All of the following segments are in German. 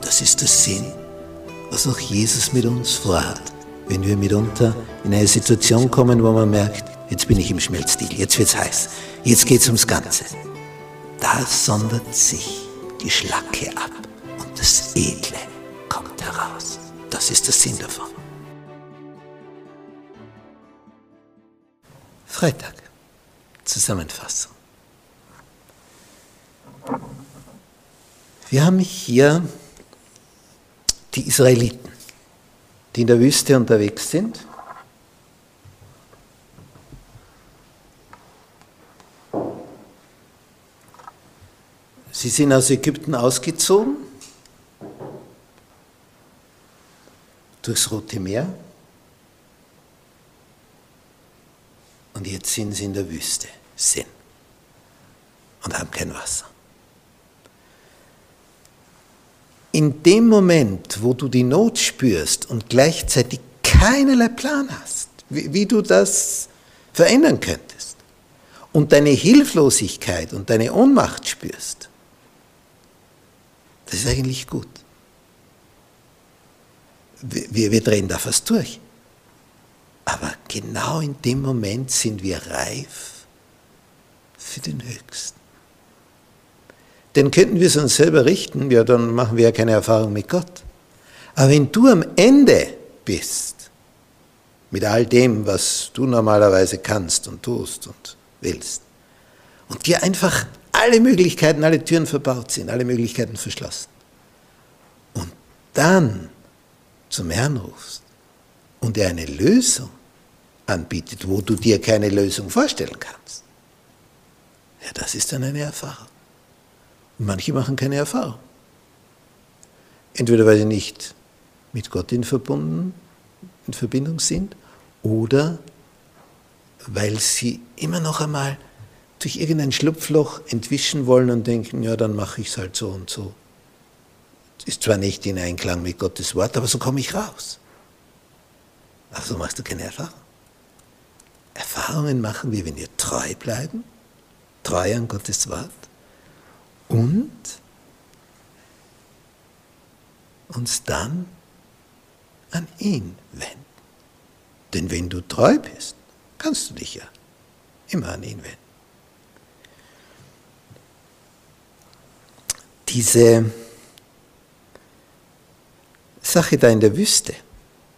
Das ist der Sinn, was auch Jesus mit uns vorhat, wenn wir mitunter in eine Situation kommen, wo man merkt, jetzt bin ich im Schmelzstil, jetzt wird's heiß, jetzt geht's ums Ganze. Da sondert sich die Schlacke ab und das Edle kommt heraus. Das ist der Sinn davon. Freitag. Zusammenfassung. Wir haben hier die Israeliten, die in der Wüste unterwegs sind. Sie sind aus Ägypten ausgezogen durchs Rote Meer und jetzt sind sie in der Wüste, sind und haben kein Wasser. In dem Moment, wo du die Not spürst und gleichzeitig keinerlei Plan hast, wie, wie du das verändern könntest und deine Hilflosigkeit und deine Ohnmacht spürst, das ist eigentlich gut. Wir, wir drehen da fast durch. Aber genau in dem Moment sind wir reif für den Höchsten. Denn könnten wir es uns selber richten, ja, dann machen wir ja keine Erfahrung mit Gott. Aber wenn du am Ende bist, mit all dem, was du normalerweise kannst und tust und willst, und dir einfach alle Möglichkeiten, alle Türen verbaut sind, alle Möglichkeiten verschlossen, und dann zum Herrn rufst und er eine Lösung anbietet, wo du dir keine Lösung vorstellen kannst, ja, das ist dann eine Erfahrung. Manche machen keine Erfahrung. Entweder weil sie nicht mit Gott in, verbunden, in Verbindung sind oder weil sie immer noch einmal durch irgendein Schlupfloch entwischen wollen und denken, ja, dann mache ich es halt so und so. Ist zwar nicht in Einklang mit Gottes Wort, aber so komme ich raus. Ach, so machst du keine Erfahrung. Erfahrungen machen wir, wenn wir treu bleiben, treu an Gottes Wort und uns dann an ihn wenden. Denn wenn du treu bist, kannst du dich ja immer an ihn wenden. Diese Sache da in der Wüste,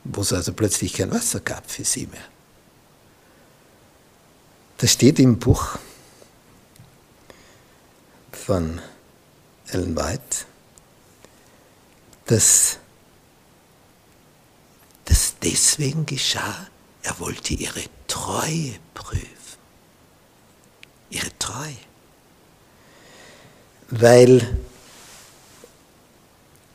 wo es also plötzlich kein Wasser gab für sie mehr, das steht im Buch von Ellen White, dass das deswegen geschah, er wollte ihre Treue prüfen. Ihre Treue. Weil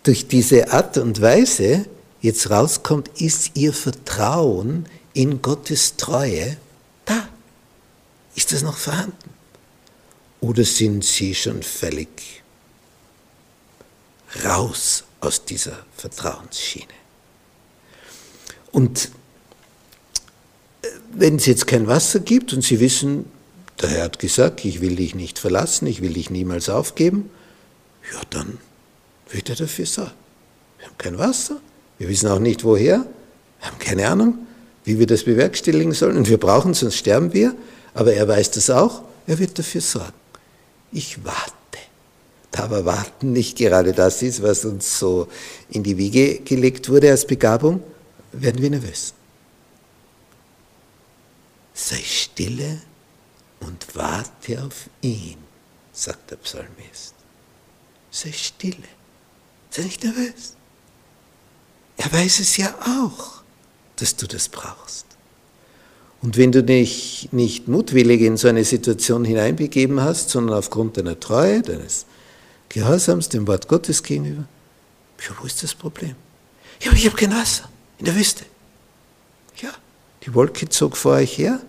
durch diese Art und Weise jetzt rauskommt, ist ihr Vertrauen in Gottes Treue da. Ist das noch vorhanden? Oder sind Sie schon völlig raus aus dieser Vertrauensschiene? Und äh, wenn es jetzt kein Wasser gibt und Sie wissen, der Herr hat gesagt, ich will dich nicht verlassen, ich will dich niemals aufgeben, ja, dann wird er dafür sorgen. Wir haben kein Wasser, wir wissen auch nicht woher, wir haben keine Ahnung, wie wir das bewerkstelligen sollen und wir brauchen es, sonst sterben wir, aber er weiß das auch, er wird dafür sorgen ich warte. Da aber Warten nicht gerade das ist, was uns so in die Wiege gelegt wurde als Begabung, werden wir nervös. Sei stille und warte auf ihn, sagt der Psalmist. Sei stille, sei nicht nervös. Er weiß es ja auch, dass du das brauchst. Und wenn du dich nicht mutwillig in so eine Situation hineinbegeben hast, sondern aufgrund deiner Treue, deines Gehorsams dem Wort Gottes gegenüber, Ja, wo ist das Problem? Ja, aber ich habe kein Wasser in der Wüste. Ja, die Wolke zog vor euch her,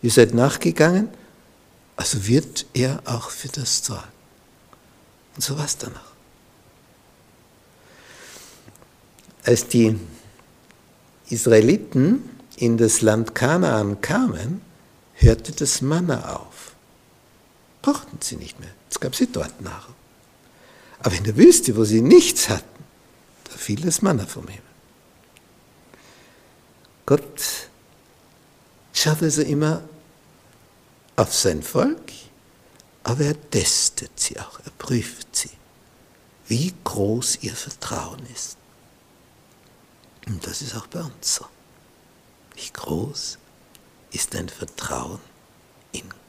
ihr seid nachgegangen, also wird er auch für das sorgen. Und so war es dann auch. Als die Israeliten in das Land Kanaan kamen, hörte das Manna auf. Brauchten sie nicht mehr. Jetzt gab sie dort Nahrung. Aber in der Wüste, wo sie nichts hatten, da fiel das Manna vom Himmel. Gott schaut also immer auf sein Volk, aber er testet sie auch, er prüft sie, wie groß ihr Vertrauen ist. Und das ist auch bei uns so. Wie groß ist dein Vertrauen in Gott?